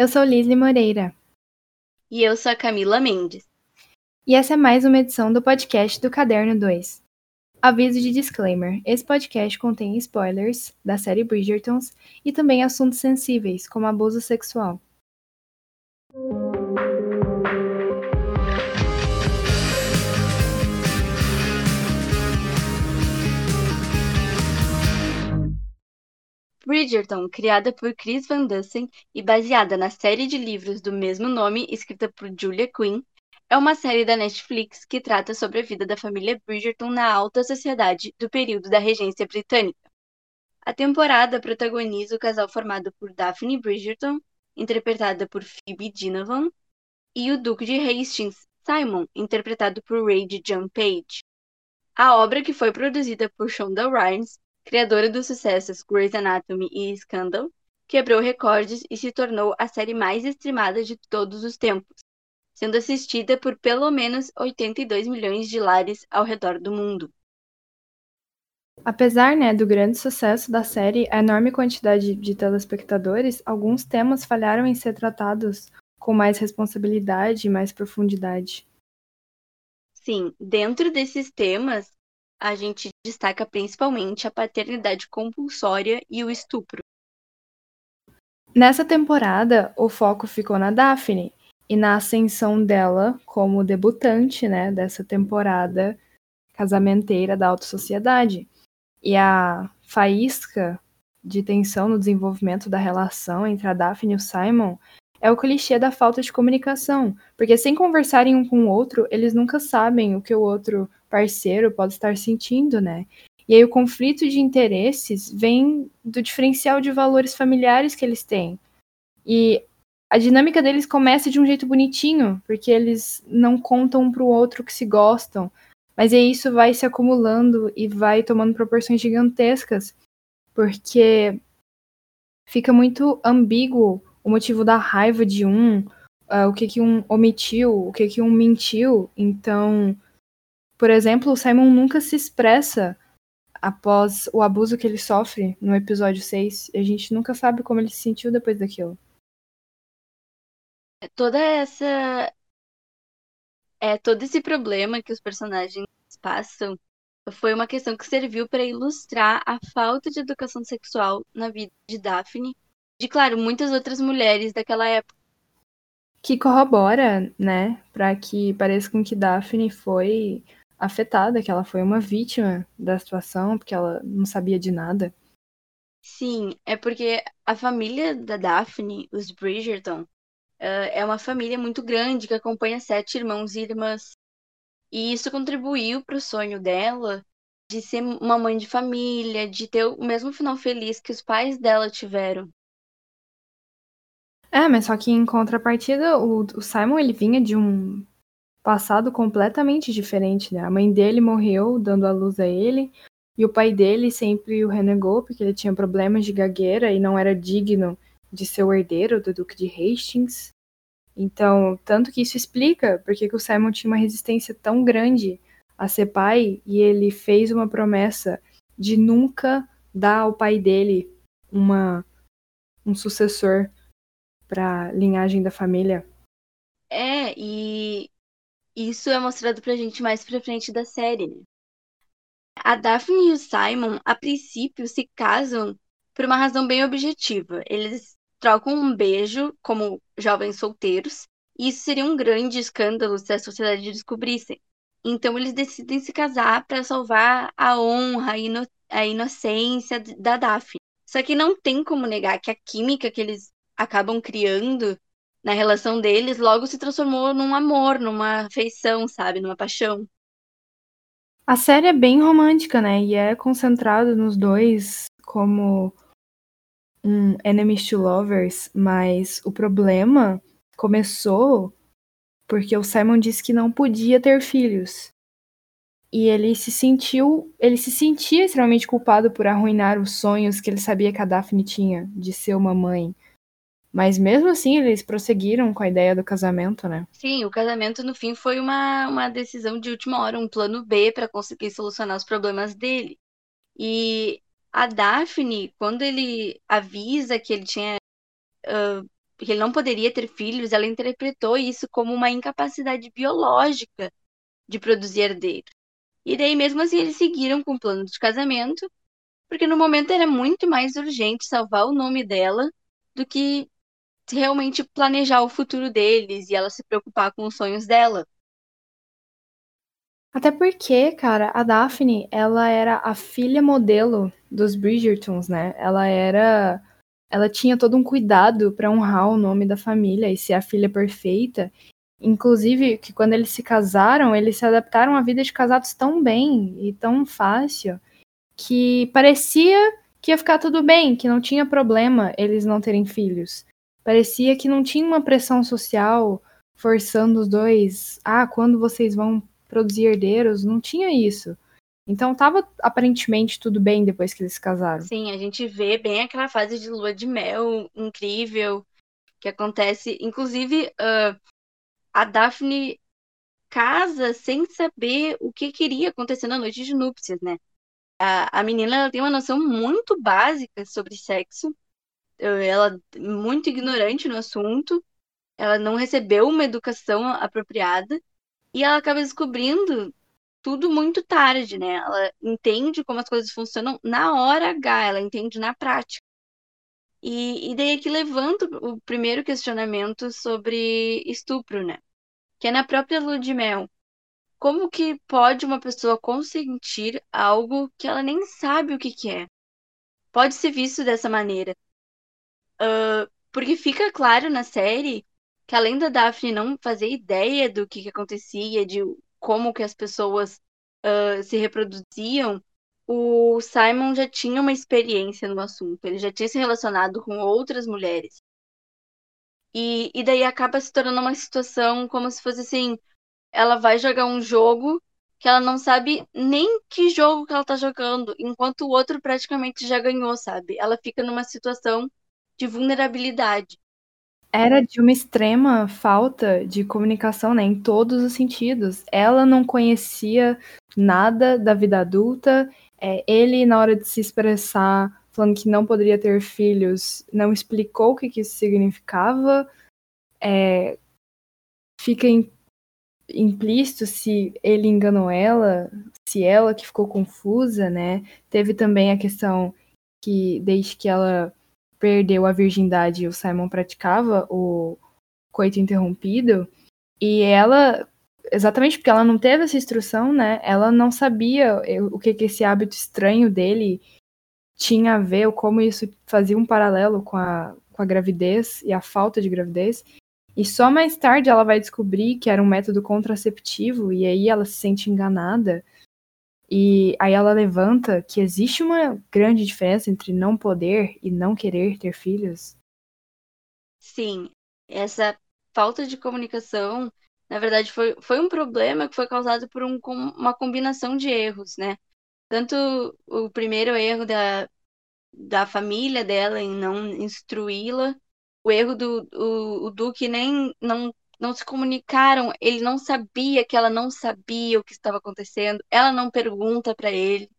Eu sou Lisly Moreira. E eu sou a Camila Mendes. E essa é mais uma edição do podcast do Caderno 2. Aviso de disclaimer: esse podcast contém spoilers da série Bridgertons e também assuntos sensíveis, como abuso sexual. Bridgerton, criada por Chris Van Dusen e baseada na série de livros do mesmo nome, escrita por Julia Quinn, é uma série da Netflix que trata sobre a vida da família Bridgerton na alta sociedade do período da regência britânica. A temporada protagoniza o casal formado por Daphne Bridgerton, interpretada por Phoebe Dinovan, e o Duque de Hastings, Simon, interpretado por Ray John Page. A obra, que foi produzida por Shonda Rhimes, criadora dos sucessos Grey's Anatomy e Scandal, quebrou recordes e se tornou a série mais streamada de todos os tempos, sendo assistida por pelo menos 82 milhões de lares ao redor do mundo. Apesar né, do grande sucesso da série, a enorme quantidade de telespectadores, alguns temas falharam em ser tratados com mais responsabilidade e mais profundidade. Sim, dentro desses temas, a gente destaca principalmente a paternidade compulsória e o estupro. Nessa temporada, o foco ficou na Daphne e na ascensão dela como debutante, né, dessa temporada casamenteira da alta sociedade. E a faísca de tensão no desenvolvimento da relação entre a Daphne e o Simon é o clichê da falta de comunicação, porque sem conversarem um com o outro, eles nunca sabem o que o outro parceiro pode estar sentindo, né? E aí o conflito de interesses vem do diferencial de valores familiares que eles têm. E a dinâmica deles começa de um jeito bonitinho, porque eles não contam um pro outro que se gostam, mas aí isso vai se acumulando e vai tomando proporções gigantescas, porque fica muito ambíguo o motivo da raiva de um, uh, o que que um omitiu, o que que um mentiu. Então, por exemplo, o Simon nunca se expressa após o abuso que ele sofre no episódio 6. E a gente nunca sabe como ele se sentiu depois daquilo. Toda essa. É, todo esse problema que os personagens passam foi uma questão que serviu para ilustrar a falta de educação sexual na vida de Daphne de, claro, muitas outras mulheres daquela época. Que corrobora, né, para que pareça com que Daphne foi afetada, que ela foi uma vítima da situação, porque ela não sabia de nada. Sim, é porque a família da Daphne, os Bridgerton, é uma família muito grande que acompanha sete irmãos e irmãs. E isso contribuiu para o sonho dela de ser uma mãe de família, de ter o mesmo final feliz que os pais dela tiveram. É, mas só que em contrapartida, o, o Simon ele vinha de um passado completamente diferente, né? A mãe dele morreu dando a luz a ele, e o pai dele sempre o renegou porque ele tinha problemas de gagueira e não era digno de ser o herdeiro do Duque de Hastings. Então, tanto que isso explica porque que o Simon tinha uma resistência tão grande a ser pai e ele fez uma promessa de nunca dar ao pai dele uma um sucessor para linhagem da família. É, e isso é mostrado pra gente mais pra frente da série, né? A Daphne e o Simon, a princípio, se casam por uma razão bem objetiva. Eles trocam um beijo como jovens solteiros, e isso seria um grande escândalo se a sociedade descobrisse. Então eles decidem se casar para salvar a honra, ino a inocência da Daphne. Só que não tem como negar que a química que eles acabam criando na relação deles, logo se transformou num amor, numa afeição, sabe? Numa paixão. A série é bem romântica, né? E é concentrado nos dois como um enemies to lovers, mas o problema começou porque o Simon disse que não podia ter filhos. E ele se sentiu, ele se sentia extremamente culpado por arruinar os sonhos que ele sabia que a Daphne tinha de ser uma mãe. Mas mesmo assim, eles prosseguiram com a ideia do casamento, né? Sim, o casamento no fim foi uma, uma decisão de última hora, um plano B para conseguir solucionar os problemas dele. E a Daphne, quando ele avisa que ele tinha uh, que ele não poderia ter filhos, ela interpretou isso como uma incapacidade biológica de produzir herdeiro. E daí, mesmo assim, eles seguiram com o plano de casamento, porque no momento era muito mais urgente salvar o nome dela do que realmente planejar o futuro deles e ela se preocupar com os sonhos dela. Até porque, cara, a Daphne, ela era a filha modelo dos Bridgertons, né? Ela era ela tinha todo um cuidado para honrar o nome da família e ser a filha perfeita. Inclusive, que quando eles se casaram, eles se adaptaram à vida de casados tão bem e tão fácil que parecia que ia ficar tudo bem, que não tinha problema eles não terem filhos. Parecia que não tinha uma pressão social forçando os dois. Ah, quando vocês vão produzir herdeiros? Não tinha isso. Então tava aparentemente tudo bem depois que eles se casaram. Sim, a gente vê bem aquela fase de lua de mel incrível que acontece. Inclusive, uh, a Daphne casa sem saber o que queria acontecer na noite de núpcias, né? A, a menina ela tem uma noção muito básica sobre sexo. Ela é muito ignorante no assunto. Ela não recebeu uma educação apropriada. E ela acaba descobrindo tudo muito tarde, né? Ela entende como as coisas funcionam na hora H, ela entende na prática. E, e daí aqui levanta o primeiro questionamento sobre estupro, né? Que é na própria lua de mel. Como que pode uma pessoa consentir algo que ela nem sabe o que, que é? Pode ser visto dessa maneira. Uh, porque fica claro na série que além da Daphne não fazer ideia do que, que acontecia, de como que as pessoas uh, se reproduziam, o Simon já tinha uma experiência no assunto, ele já tinha se relacionado com outras mulheres. E, e daí acaba se tornando uma situação como se fosse assim, ela vai jogar um jogo que ela não sabe nem que jogo que ela tá jogando, enquanto o outro praticamente já ganhou, sabe? Ela fica numa situação de vulnerabilidade era de uma extrema falta de comunicação, né, em todos os sentidos. Ela não conhecia nada da vida adulta. É, ele, na hora de se expressar, falando que não poderia ter filhos, não explicou o que, que isso significava. É, fica implícito se ele enganou ela, se ela que ficou confusa, né? Teve também a questão que desde que ela perdeu a virgindade e o Simon praticava o coito interrompido, e ela, exatamente porque ela não teve essa instrução, né? Ela não sabia o que, que esse hábito estranho dele tinha a ver, ou como isso fazia um paralelo com a, com a gravidez e a falta de gravidez. E só mais tarde ela vai descobrir que era um método contraceptivo, e aí ela se sente enganada. E aí ela levanta que existe uma grande diferença entre não poder e não querer ter filhos. Sim, essa falta de comunicação, na verdade, foi, foi um problema que foi causado por um, uma combinação de erros, né? Tanto o primeiro erro da, da família dela em não instruí-la, o erro do o, o Duque nem não não se comunicaram, ele não sabia que ela não sabia o que estava acontecendo, ela não pergunta para ele.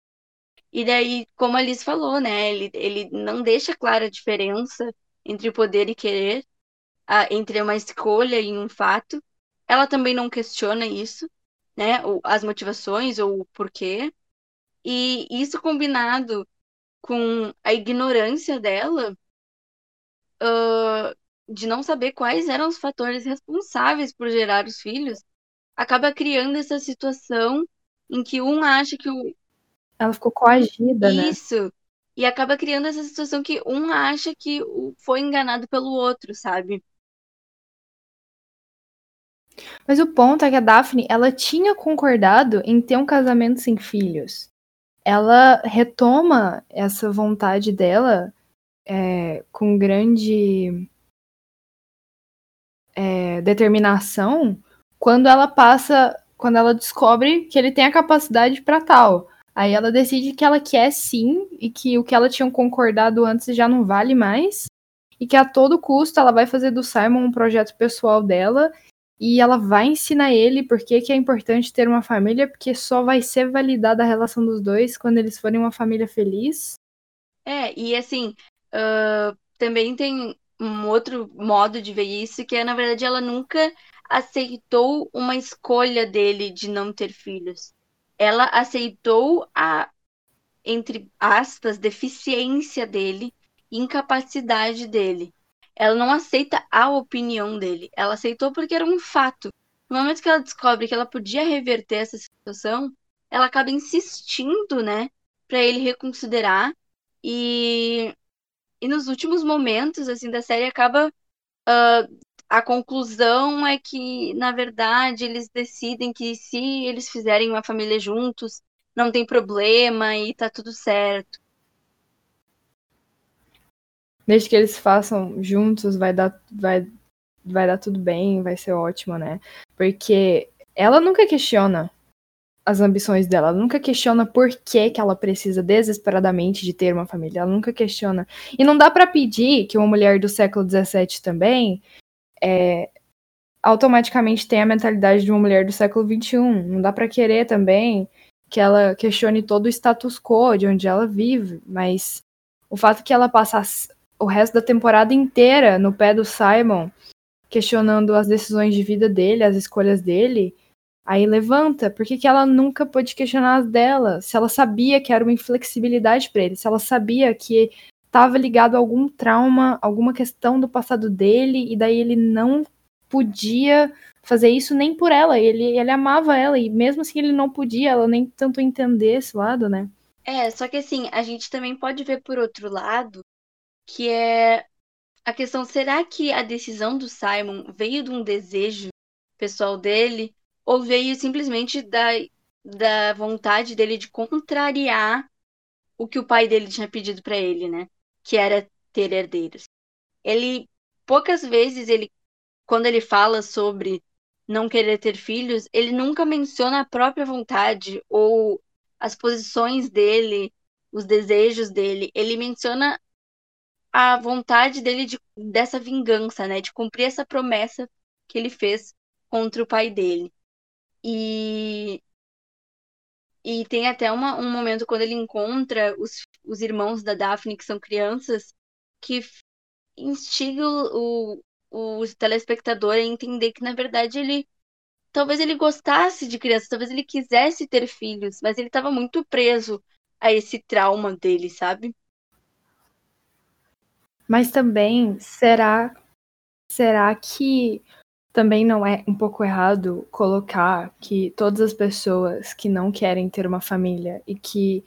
E daí, como a Liz falou, né, ele, ele não deixa clara a diferença entre poder e querer, a, entre uma escolha e um fato. Ela também não questiona isso, né, as motivações ou o porquê. E isso combinado com a ignorância dela, uh, de não saber quais eram os fatores responsáveis por gerar os filhos, acaba criando essa situação em que um acha que o. Ela ficou coagida, né? Isso. E acaba criando essa situação que um acha que foi enganado pelo outro, sabe? Mas o ponto é que a Daphne, ela tinha concordado em ter um casamento sem filhos. Ela retoma essa vontade dela é, com grande é, determinação quando ela passa, quando ela descobre que ele tem a capacidade para tal. Aí ela decide que ela quer sim e que o que ela tinha concordado antes já não vale mais e que a todo custo ela vai fazer do Simon um projeto pessoal dela e ela vai ensinar ele por que, que é importante ter uma família, porque só vai ser validada a relação dos dois quando eles forem uma família feliz. É, e assim, uh, também tem um outro modo de ver isso, que é, na verdade, ela nunca aceitou uma escolha dele de não ter filhos. Ela aceitou a, entre aspas, deficiência dele, incapacidade dele. Ela não aceita a opinião dele. Ela aceitou porque era um fato. No momento que ela descobre que ela podia reverter essa situação, ela acaba insistindo, né, para ele reconsiderar e e nos últimos momentos assim da série acaba uh, a conclusão é que na verdade eles decidem que se eles fizerem uma família juntos não tem problema e tá tudo certo. Desde que eles façam juntos vai dar vai vai dar tudo bem vai ser ótimo né? Porque ela nunca questiona as ambições dela. Ela nunca questiona por que, que ela precisa desesperadamente de ter uma família. Ela nunca questiona. E não dá para pedir que uma mulher do século XVII também é, automaticamente tenha a mentalidade de uma mulher do século XXI. Não dá para querer também que ela questione todo o status quo de onde ela vive. Mas o fato que ela passasse o resto da temporada inteira no pé do Simon, questionando as decisões de vida dele, as escolhas dele Aí levanta, por que, ela nunca pôde questionar as dela? Se ela sabia que era uma inflexibilidade para ele, se ela sabia que estava ligado a algum trauma, alguma questão do passado dele, e daí ele não podia fazer isso nem por ela, ele, ele amava ela, e mesmo assim ele não podia, ela nem tanto entender esse lado, né? É, só que assim, a gente também pode ver por outro lado, que é a questão, será que a decisão do Simon veio de um desejo pessoal dele? Ou veio simplesmente da, da vontade dele de contrariar o que o pai dele tinha pedido para ele, né? Que era ter herdeiros. Ele poucas vezes ele quando ele fala sobre não querer ter filhos, ele nunca menciona a própria vontade ou as posições dele, os desejos dele. Ele menciona a vontade dele de, dessa vingança, né? De cumprir essa promessa que ele fez contra o pai dele. E, e tem até uma, um momento quando ele encontra os, os irmãos da Daphne, que são crianças, que instiga o, o, o telespectador a entender que, na verdade, ele. Talvez ele gostasse de crianças, talvez ele quisesse ter filhos, mas ele estava muito preso a esse trauma dele, sabe? Mas também, será será que também não é um pouco errado colocar que todas as pessoas que não querem ter uma família e que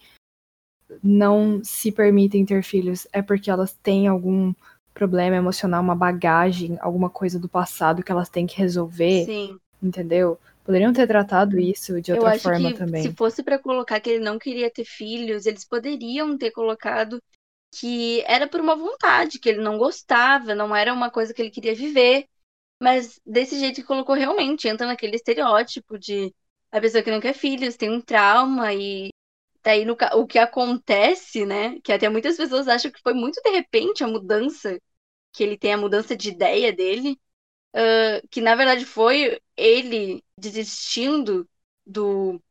não se permitem ter filhos é porque elas têm algum problema emocional, uma bagagem, alguma coisa do passado que elas têm que resolver. Sim. Entendeu? Poderiam ter tratado isso de outra forma também. Se fosse para colocar que ele não queria ter filhos, eles poderiam ter colocado que era por uma vontade, que ele não gostava, não era uma coisa que ele queria viver. Mas desse jeito que colocou realmente, entra naquele estereótipo de a pessoa que não quer filhos, tem um trauma e daí no, o que acontece, né? Que até muitas pessoas acham que foi muito de repente a mudança que ele tem, a mudança de ideia dele, uh, que na verdade foi ele desistindo do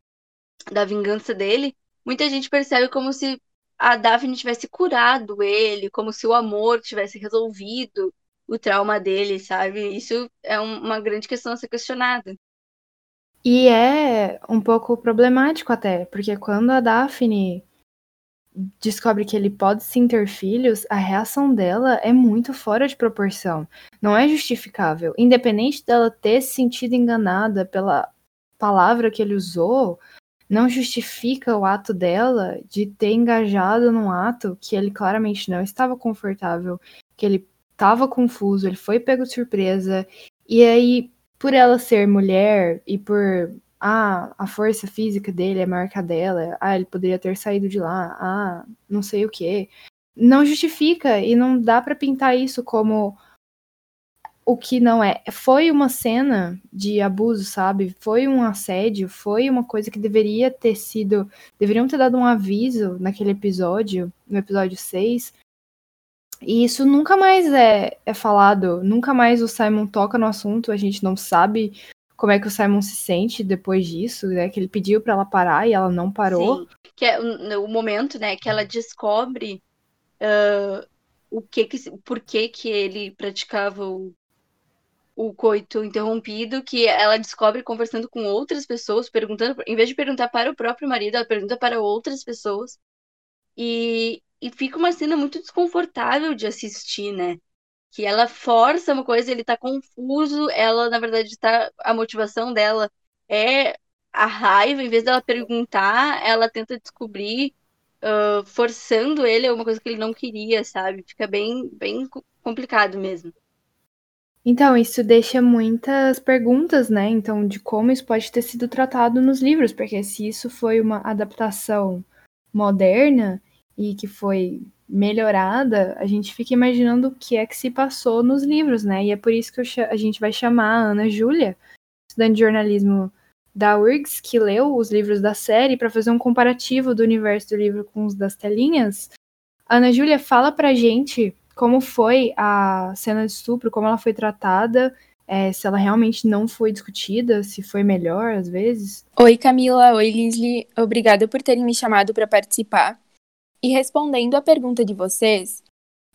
da vingança dele. Muita gente percebe como se a Daphne tivesse curado ele, como se o amor tivesse resolvido o trauma dele, sabe? Isso é uma grande questão a ser questionada. E é um pouco problemático até, porque quando a Daphne descobre que ele pode sim ter filhos, a reação dela é muito fora de proporção. Não é justificável. Independente dela ter se sentido enganada pela palavra que ele usou, não justifica o ato dela de ter engajado num ato que ele claramente não estava confortável, que ele tava confuso, ele foi pego de surpresa. E aí, por ela ser mulher e por ah, a força física dele é maior que a dela, ah, ele poderia ter saído de lá, ah, não sei o que. Não justifica e não dá para pintar isso como o que não é. Foi uma cena de abuso, sabe? Foi um assédio, foi uma coisa que deveria ter sido. Deveriam ter dado um aviso naquele episódio, no episódio 6, e isso nunca mais é, é falado, nunca mais o Simon toca no assunto, a gente não sabe como é que o Simon se sente depois disso, né? Que ele pediu para ela parar e ela não parou. Sim, que é o, momento, né, que ela descobre uh, o que que, por que que ele praticava o, o coito interrompido, que ela descobre conversando com outras pessoas, perguntando, em vez de perguntar para o próprio marido, ela pergunta para outras pessoas. E, e fica uma cena muito desconfortável de assistir, né? Que ela força uma coisa, ele tá confuso, ela, na verdade, tá. A motivação dela é a raiva, em vez dela perguntar, ela tenta descobrir, uh, forçando ele a uma coisa que ele não queria, sabe? Fica bem, bem complicado mesmo. Então, isso deixa muitas perguntas, né? Então, de como isso pode ter sido tratado nos livros, porque se isso foi uma adaptação moderna e que foi melhorada, a gente fica imaginando o que é que se passou nos livros, né? E é por isso que a gente vai chamar a Ana Júlia, estudante de jornalismo da URGS, que leu os livros da série, para fazer um comparativo do universo do livro com os das telinhas. Ana Júlia, fala pra gente como foi a cena de estupro, como ela foi tratada, é, se ela realmente não foi discutida, se foi melhor às vezes. Oi, Camila. Oi, Lisley. Obrigada por terem me chamado para participar. E respondendo à pergunta de vocês,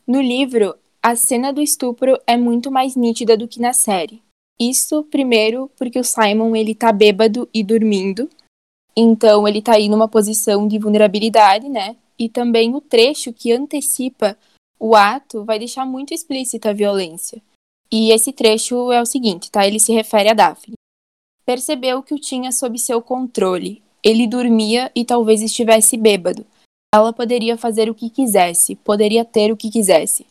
no livro, a cena do estupro é muito mais nítida do que na série. Isso, primeiro, porque o Simon ele tá bêbado e dormindo, então ele tá aí numa posição de vulnerabilidade, né? E também o trecho que antecipa o ato vai deixar muito explícita a violência. E esse trecho é o seguinte, tá? Ele se refere a Daphne. Percebeu que o tinha sob seu controle. Ele dormia e talvez estivesse bêbado. Ela poderia fazer o que quisesse, poderia ter o que quisesse.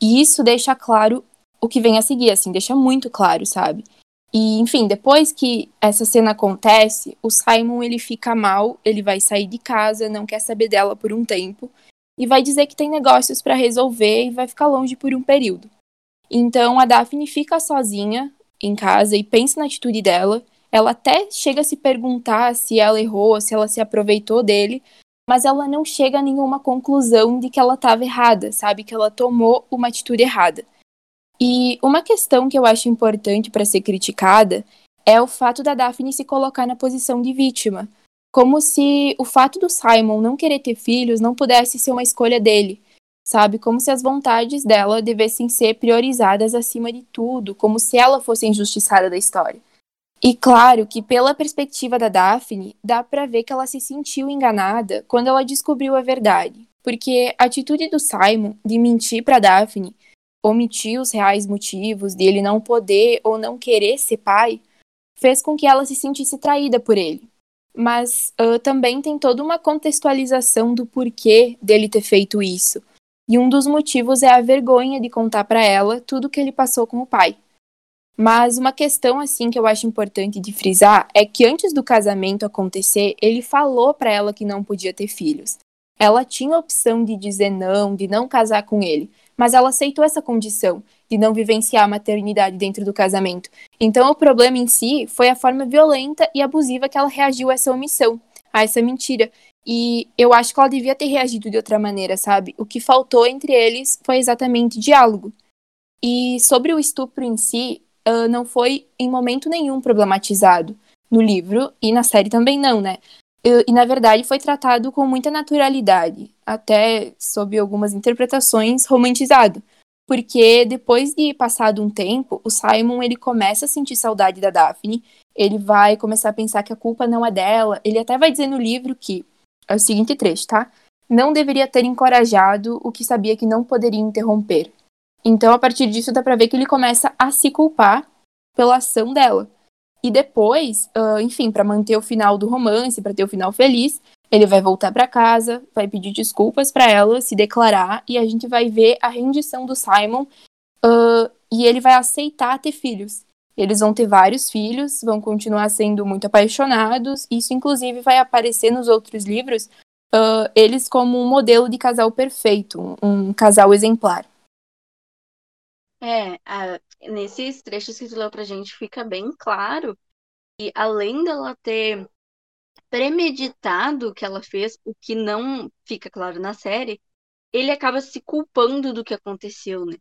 E isso deixa claro o que vem a seguir, assim, deixa muito claro, sabe? E, enfim, depois que essa cena acontece, o Simon ele fica mal, ele vai sair de casa, não quer saber dela por um tempo e vai dizer que tem negócios para resolver e vai ficar longe por um período. Então a Daphne fica sozinha em casa e pensa na atitude dela. Ela até chega a se perguntar se ela errou, se ela se aproveitou dele, mas ela não chega a nenhuma conclusão de que ela estava errada, sabe? Que ela tomou uma atitude errada. E uma questão que eu acho importante para ser criticada é o fato da Daphne se colocar na posição de vítima, como se o fato do Simon não querer ter filhos não pudesse ser uma escolha dele, sabe? Como se as vontades dela devessem ser priorizadas acima de tudo, como se ela fosse injustiçada da história. E claro que pela perspectiva da Daphne, dá para ver que ela se sentiu enganada quando ela descobriu a verdade, porque a atitude do Simon de mentir para Daphne, omitir os reais motivos de ele não poder ou não querer ser pai, fez com que ela se sentisse traída por ele mas uh, também tem toda uma contextualização do porquê dele ter feito isso. E um dos motivos é a vergonha de contar para ela tudo que ele passou com o pai. Mas uma questão assim que eu acho importante de frisar é que antes do casamento acontecer, ele falou para ela que não podia ter filhos. Ela tinha a opção de dizer não, de não casar com ele, mas ela aceitou essa condição de não vivenciar a maternidade dentro do casamento. Então, o problema em si foi a forma violenta e abusiva que ela reagiu a essa omissão, a essa mentira. E eu acho que ela devia ter reagido de outra maneira, sabe? O que faltou entre eles foi exatamente diálogo. E sobre o estupro em si, uh, não foi em momento nenhum problematizado no livro e na série também não, né? E, na verdade foi tratado com muita naturalidade, até sob algumas interpretações romantizado porque depois de passado um tempo, o Simon ele começa a sentir saudade da Daphne, ele vai começar a pensar que a culpa não é dela, ele até vai dizer no livro que, é o seguinte trecho, tá? Não deveria ter encorajado o que sabia que não poderia interromper. Então, a partir disso, dá pra ver que ele começa a se culpar pela ação dela. E depois, uh, enfim, para manter o final do romance, para ter o final feliz, ele vai voltar para casa, vai pedir desculpas para ela, se declarar e a gente vai ver a rendição do Simon uh, e ele vai aceitar ter filhos. Eles vão ter vários filhos, vão continuar sendo muito apaixonados. Isso, inclusive, vai aparecer nos outros livros. Uh, eles como um modelo de casal perfeito, um, um casal exemplar. É, a, nesses trechos que tu leu pra gente fica bem claro que além dela ter premeditado que ela fez, o que não fica claro na série, ele acaba se culpando do que aconteceu, né?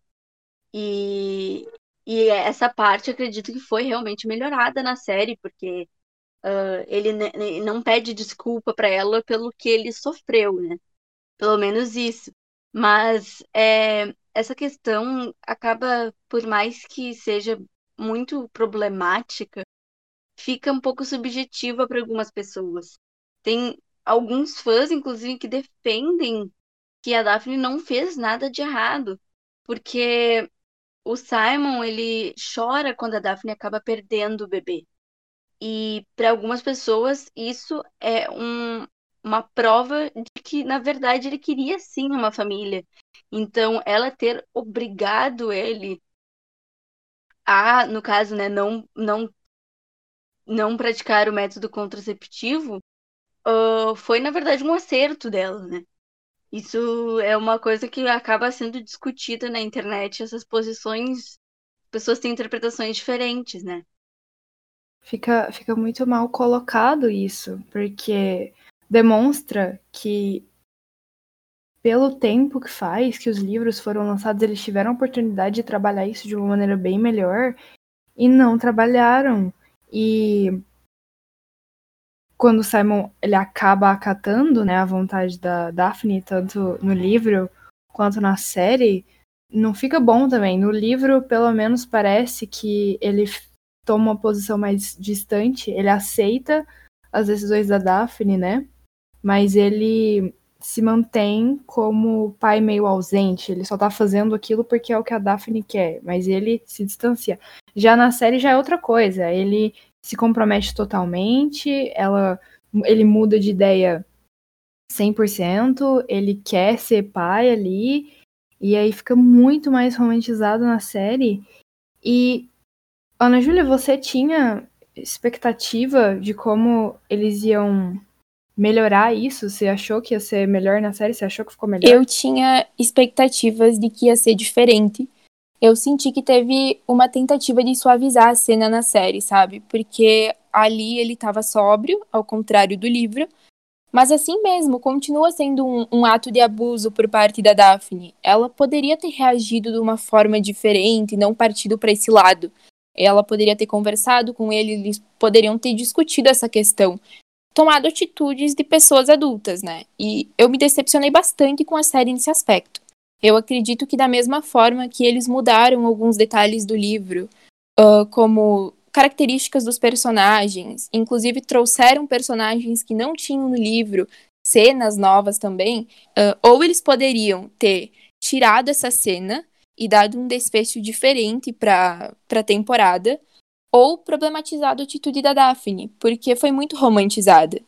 E, e essa parte acredito que foi realmente melhorada na série, porque uh, ele não pede desculpa para ela pelo que ele sofreu, né? Pelo menos isso. Mas é, essa questão acaba, por mais que seja muito problemática, fica um pouco subjetiva para algumas pessoas. Tem alguns fãs, inclusive, que defendem que a Daphne não fez nada de errado, porque o Simon ele chora quando a Daphne acaba perdendo o bebê. E para algumas pessoas isso é um, uma prova de que, na verdade, ele queria sim uma família. Então, ela ter obrigado ele a, no caso, né, não, não, não praticar o método contraceptivo, uh, foi, na verdade, um acerto dela, né? Isso é uma coisa que acaba sendo discutida na internet, essas posições, pessoas têm interpretações diferentes, né? Fica, fica muito mal colocado isso, porque demonstra que pelo tempo que faz que os livros foram lançados, eles tiveram a oportunidade de trabalhar isso de uma maneira bem melhor e não trabalharam. E quando Simon ele acaba acatando, né, a vontade da Daphne tanto no livro quanto na série, não fica bom também. No livro, pelo menos parece que ele toma uma posição mais distante, ele aceita as decisões da Daphne, né? Mas ele se mantém como pai meio ausente. Ele só tá fazendo aquilo porque é o que a Daphne quer, mas ele se distancia. Já na série já é outra coisa. Ele se compromete totalmente, ela ele muda de ideia 100%, ele quer ser pai ali, e aí fica muito mais romantizado na série. E Ana Júlia, você tinha expectativa de como eles iam melhorar isso? Você achou que ia ser melhor na série? Você achou que ficou melhor? Eu tinha expectativas de que ia ser diferente. Eu senti que teve uma tentativa de suavizar a cena na série, sabe? Porque ali ele estava sóbrio, ao contrário do livro. Mas assim mesmo, continua sendo um, um, ato de abuso por parte da Daphne. Ela poderia ter reagido de uma forma diferente, não partido para esse lado. Ela poderia ter conversado com ele, eles poderiam ter discutido essa questão tomado atitudes de pessoas adultas, né? E eu me decepcionei bastante com a série nesse aspecto. Eu acredito que da mesma forma que eles mudaram alguns detalhes do livro, uh, como características dos personagens, inclusive trouxeram personagens que não tinham no livro, cenas novas também, uh, ou eles poderiam ter tirado essa cena e dado um desfecho diferente para a temporada, ou problematizado a atitude da Daphne, porque foi muito romantizada.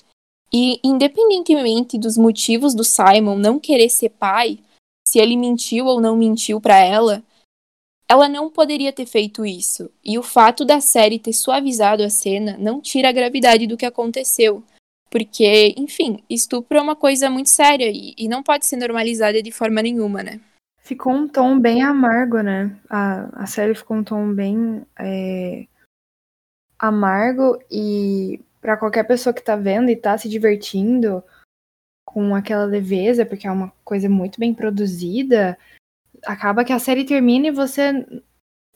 E, independentemente dos motivos do Simon não querer ser pai, se ele mentiu ou não mentiu para ela, ela não poderia ter feito isso. E o fato da série ter suavizado a cena não tira a gravidade do que aconteceu. Porque, enfim, estupro é uma coisa muito séria e, e não pode ser normalizada de forma nenhuma, né? Ficou um tom bem amargo, né? A, a série ficou um tom bem. É amargo e para qualquer pessoa que tá vendo e tá se divertindo com aquela leveza, porque é uma coisa muito bem produzida, acaba que a série termina e você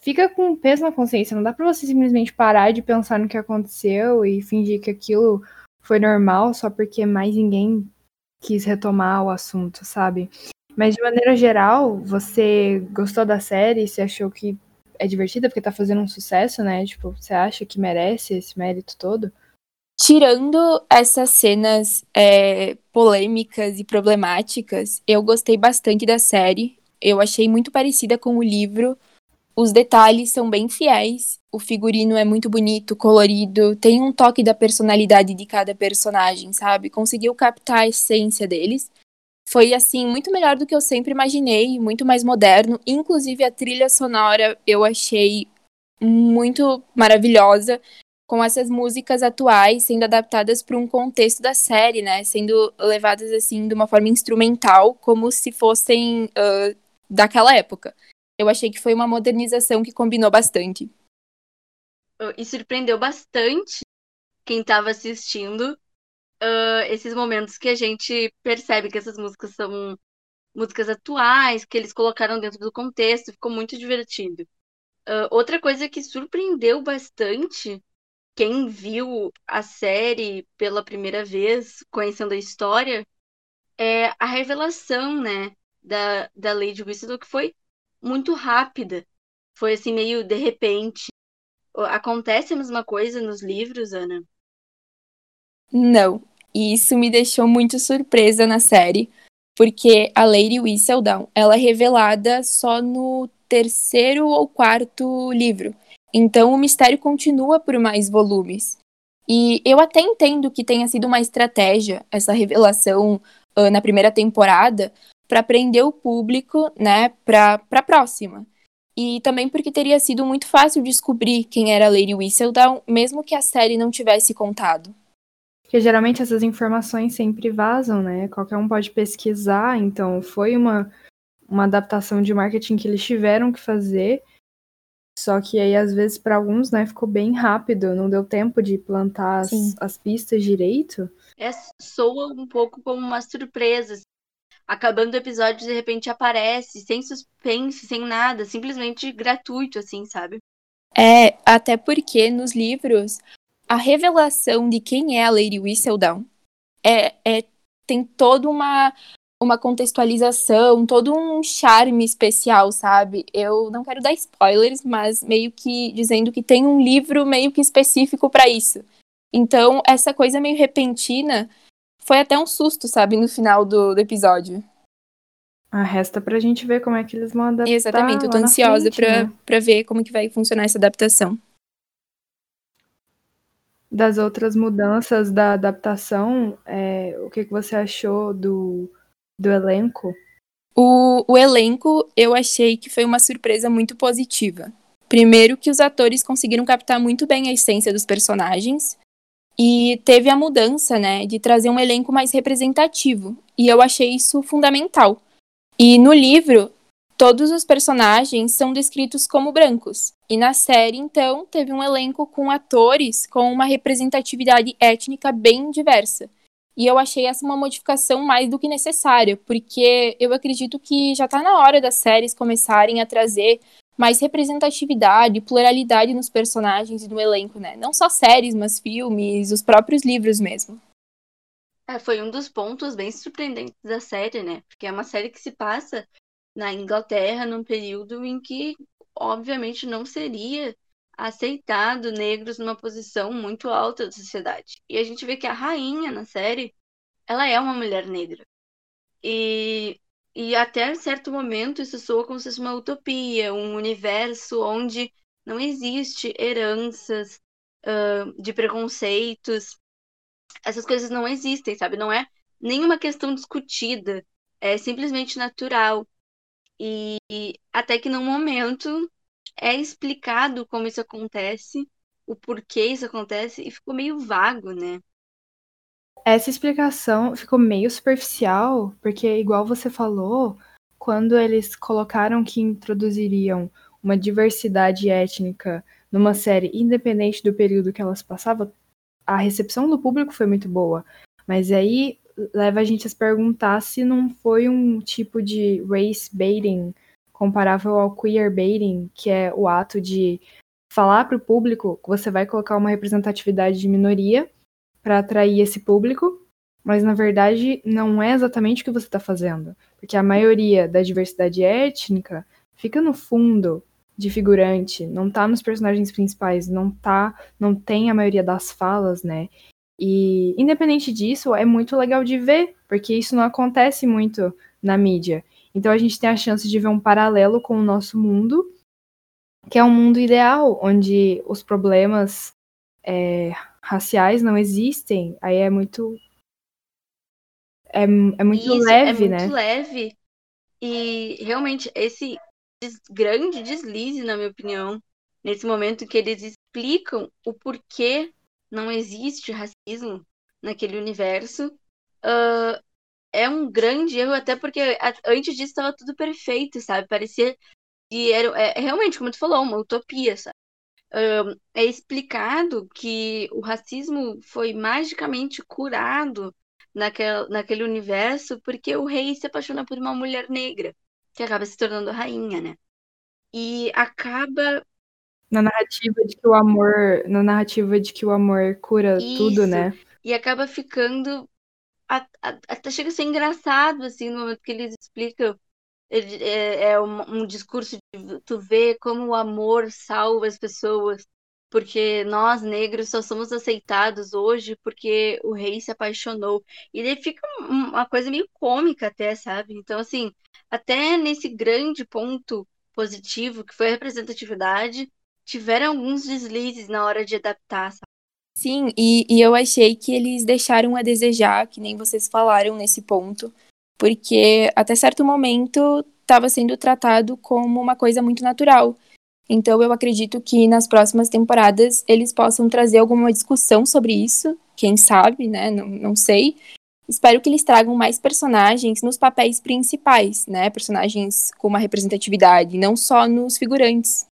fica com peso na consciência. Não dá pra você simplesmente parar de pensar no que aconteceu e fingir que aquilo foi normal só porque mais ninguém quis retomar o assunto, sabe? Mas de maneira geral, você gostou da série? Você achou que é divertida porque tá fazendo um sucesso, né? Tipo, você acha que merece esse mérito todo? Tirando essas cenas é, polêmicas e problemáticas, eu gostei bastante da série. Eu achei muito parecida com o livro. Os detalhes são bem fiéis. O figurino é muito bonito, colorido, tem um toque da personalidade de cada personagem, sabe? Conseguiu captar a essência deles foi assim muito melhor do que eu sempre imaginei, muito mais moderno. Inclusive a trilha sonora eu achei muito maravilhosa, com essas músicas atuais sendo adaptadas para um contexto da série, né? Sendo levadas assim de uma forma instrumental, como se fossem uh, daquela época. Eu achei que foi uma modernização que combinou bastante. E surpreendeu bastante quem estava assistindo, uh, esses momentos que a gente percebe que essas músicas são músicas atuais, que eles colocaram dentro do contexto, ficou muito divertido. Uh, outra coisa que surpreendeu bastante quem viu a série pela primeira vez, conhecendo a história, é a revelação, né, da, da Lady Whistler, que foi muito rápida. Foi assim, meio de repente. Acontece a mesma coisa nos livros, Ana? Não. E isso me deixou muito surpresa na série, porque a Lady Whistledown, ela é revelada só no terceiro ou quarto livro. Então o mistério continua por mais volumes. E eu até entendo que tenha sido uma estratégia essa revelação uh, na primeira temporada para prender o público, né, para a próxima. E também porque teria sido muito fácil descobrir quem era Lady Whistledown, mesmo que a série não tivesse contado. Porque geralmente essas informações sempre vazam, né? Qualquer um pode pesquisar, então foi uma, uma adaptação de marketing que eles tiveram que fazer. Só que aí, às vezes, para alguns, né, ficou bem rápido, não deu tempo de plantar as, as pistas direito. É, soa um pouco como uma surpresa. Acabando o episódio, de repente aparece, sem suspense, sem nada, simplesmente gratuito, assim, sabe? É, até porque nos livros a revelação de quem é a Lady Whistledown é, é, tem toda uma, uma contextualização, todo um charme especial, sabe? Eu não quero dar spoilers, mas meio que dizendo que tem um livro meio que específico para isso. Então, essa coisa meio repentina foi até um susto, sabe, no final do, do episódio. Ah, resta pra gente ver como é que eles vão adaptar. Exatamente, eu tô ansiosa frente, pra, né? pra ver como que vai funcionar essa adaptação das outras mudanças da adaptação, é, o que, que você achou do, do elenco? O, o elenco eu achei que foi uma surpresa muito positiva. Primeiro, que os atores conseguiram captar muito bem a essência dos personagens. E teve a mudança, né, de trazer um elenco mais representativo. E eu achei isso fundamental. E no livro, Todos os personagens são descritos como brancos, e na série, então, teve um elenco com atores com uma representatividade étnica bem diversa. E eu achei essa uma modificação mais do que necessária, porque eu acredito que já está na hora das séries começarem a trazer mais representatividade, pluralidade nos personagens e no elenco, né? Não só séries, mas filmes, os próprios livros mesmo. É, foi um dos pontos bem surpreendentes da série, né? Porque é uma série que se passa na Inglaterra num período em que, obviamente, não seria aceitado negros numa posição muito alta da sociedade. E a gente vê que a rainha na série, ela é uma mulher negra. E, e até certo momento isso soa como se fosse uma utopia, um universo onde não existe heranças uh, de preconceitos. Essas coisas não existem, sabe? Não é nenhuma questão discutida. É simplesmente natural. E até que num momento é explicado como isso acontece, o porquê isso acontece, e ficou meio vago, né? Essa explicação ficou meio superficial, porque, igual você falou, quando eles colocaram que introduziriam uma diversidade étnica numa série independente do período que elas passavam, a recepção do público foi muito boa. Mas aí leva a gente a se perguntar se não foi um tipo de race baiting comparável ao queer baiting, que é o ato de falar para o público que você vai colocar uma representatividade de minoria para atrair esse público, mas na verdade não é exatamente o que você está fazendo, porque a maioria da diversidade étnica fica no fundo de figurante, não tá nos personagens principais, não tá, não tem a maioria das falas, né? E, independente disso, é muito legal de ver, porque isso não acontece muito na mídia. Então a gente tem a chance de ver um paralelo com o nosso mundo, que é um mundo ideal, onde os problemas é, raciais não existem. Aí é muito. É, é muito isso, leve, é né? muito leve. E realmente, esse des grande deslize, na minha opinião, nesse momento que eles explicam o porquê não existe racismo naquele universo. Uh, é um grande erro, até porque antes disso estava tudo perfeito, sabe? Parecia que era é, realmente, como tu falou, uma utopia, sabe? Uh, é explicado que o racismo foi magicamente curado naquele, naquele universo porque o rei se apaixona por uma mulher negra, que acaba se tornando rainha, né? E acaba na narrativa de que o amor, na narrativa de que o amor cura Isso. tudo, né? E acaba ficando até chega a ser engraçado assim no momento que eles explicam é, é um, um discurso de tu vê como o amor salva as pessoas, porque nós negros só somos aceitados hoje porque o rei se apaixonou. E daí fica uma coisa meio cômica até, sabe? Então, assim, até nesse grande ponto positivo, que foi a representatividade, tiveram alguns deslizes na hora de adaptar, sabe? Sim, e, e eu achei que eles deixaram a desejar, que nem vocês falaram nesse ponto, porque até certo momento estava sendo tratado como uma coisa muito natural. Então eu acredito que nas próximas temporadas eles possam trazer alguma discussão sobre isso, quem sabe, né? Não, não sei. Espero que eles tragam mais personagens nos papéis principais, né? Personagens com uma representatividade, não só nos figurantes.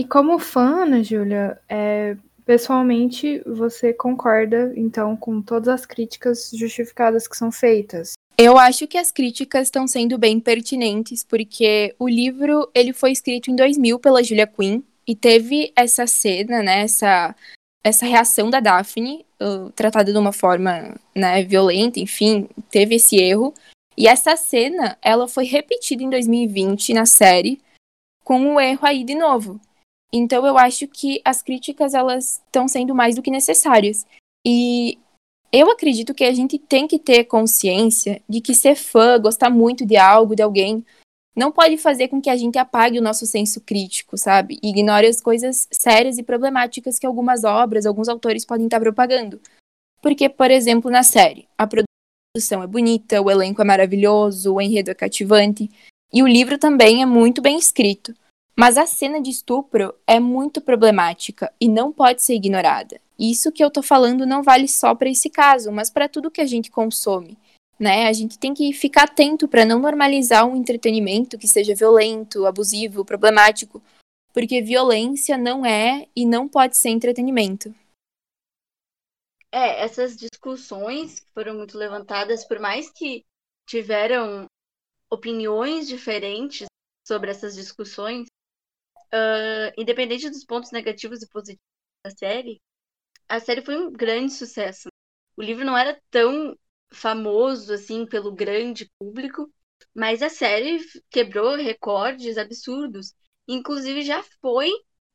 E como fã, Ana Júlia, é, pessoalmente você concorda então com todas as críticas justificadas que são feitas? Eu acho que as críticas estão sendo bem pertinentes, porque o livro ele foi escrito em 2000 pela Julia Quinn e teve essa cena, né, essa, essa reação da Daphne, uh, tratada de uma forma né, violenta, enfim, teve esse erro. E essa cena, ela foi repetida em 2020 na série, com um erro aí de novo. Então eu acho que as críticas elas estão sendo mais do que necessárias. E eu acredito que a gente tem que ter consciência de que ser fã, gostar muito de algo, de alguém, não pode fazer com que a gente apague o nosso senso crítico, sabe? E ignore as coisas sérias e problemáticas que algumas obras, alguns autores podem estar propagando. Porque, por exemplo, na série, a produção é bonita, o elenco é maravilhoso, o enredo é cativante, e o livro também é muito bem escrito. Mas a cena de estupro é muito problemática e não pode ser ignorada. Isso que eu tô falando não vale só para esse caso, mas para tudo que a gente consome. Né? A gente tem que ficar atento para não normalizar um entretenimento que seja violento, abusivo, problemático, porque violência não é e não pode ser entretenimento. É, essas discussões foram muito levantadas, por mais que tiveram opiniões diferentes sobre essas discussões, uh, independente dos pontos negativos e positivos da série, a série foi um grande sucesso. O livro não era tão famoso assim pelo grande público, mas a série quebrou recordes absurdos. Inclusive já foi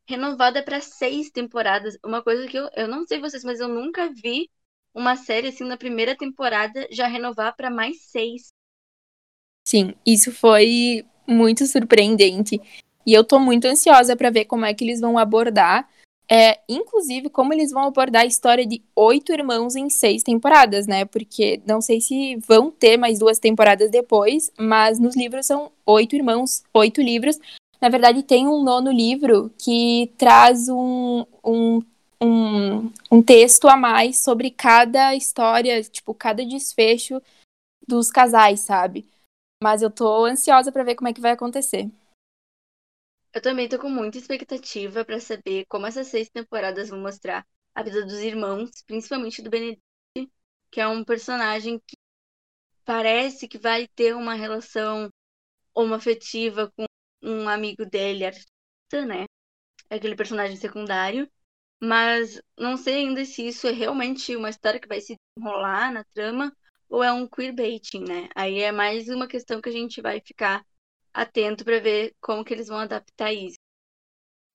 renovada para seis temporadas. Uma coisa que eu, eu não sei vocês, mas eu nunca vi uma série assim na primeira temporada já renovar para mais seis. Sim, isso foi muito surpreendente. E eu tô muito ansiosa para ver como é que eles vão abordar é, inclusive, como eles vão abordar a história de oito irmãos em seis temporadas, né? Porque não sei se vão ter mais duas temporadas depois, mas nos livros são oito irmãos, oito livros. Na verdade, tem um nono livro que traz um, um, um, um texto a mais sobre cada história, tipo, cada desfecho dos casais, sabe? Mas eu tô ansiosa para ver como é que vai acontecer. Eu também tô com muita expectativa para saber como essas seis temporadas vão mostrar a vida dos irmãos, principalmente do Benedict, que é um personagem que parece que vai ter uma relação homoafetiva com um amigo dele, artista, né? É aquele personagem secundário. Mas não sei ainda se isso é realmente uma história que vai se enrolar na trama ou é um queerbaiting, né? Aí é mais uma questão que a gente vai ficar atento para ver como que eles vão adaptar isso.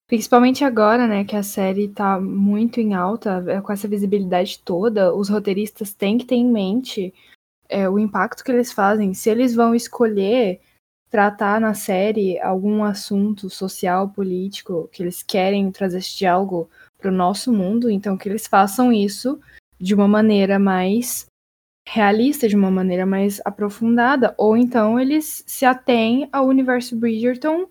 Principalmente agora, né, que a série tá muito em alta, é, com essa visibilidade toda, os roteiristas têm que ter em mente é, o impacto que eles fazem. Se eles vão escolher tratar na série algum assunto social, político, que eles querem trazer esse diálogo para o nosso mundo, então que eles façam isso de uma maneira mais realista de uma maneira mais aprofundada, ou então eles se atêm ao universo Bridgerton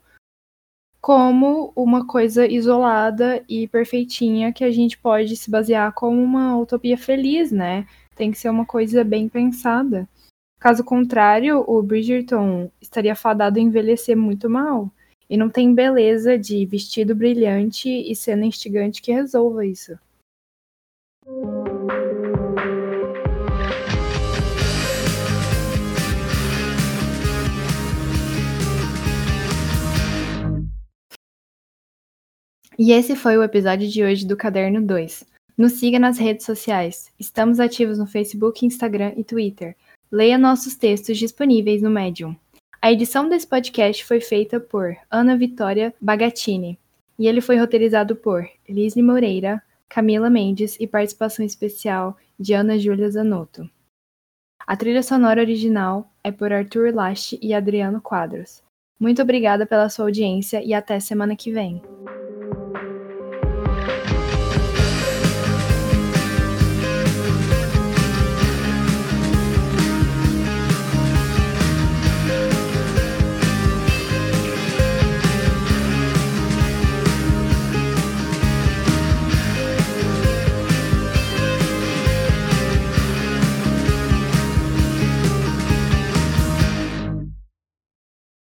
como uma coisa isolada e perfeitinha que a gente pode se basear como uma utopia feliz, né? Tem que ser uma coisa bem pensada. Caso contrário, o Bridgerton estaria fadado a envelhecer muito mal. E não tem beleza de vestido brilhante e cena instigante que resolva isso. E esse foi o episódio de hoje do Caderno 2. Nos siga nas redes sociais. Estamos ativos no Facebook, Instagram e Twitter. Leia nossos textos disponíveis no Medium. A edição desse podcast foi feita por Ana Vitória Bagatini e ele foi roteirizado por Lisne Moreira, Camila Mendes e participação especial de Ana Júlia Zanotto. A trilha sonora original é por Arthur Lache e Adriano Quadros. Muito obrigada pela sua audiência e até semana que vem.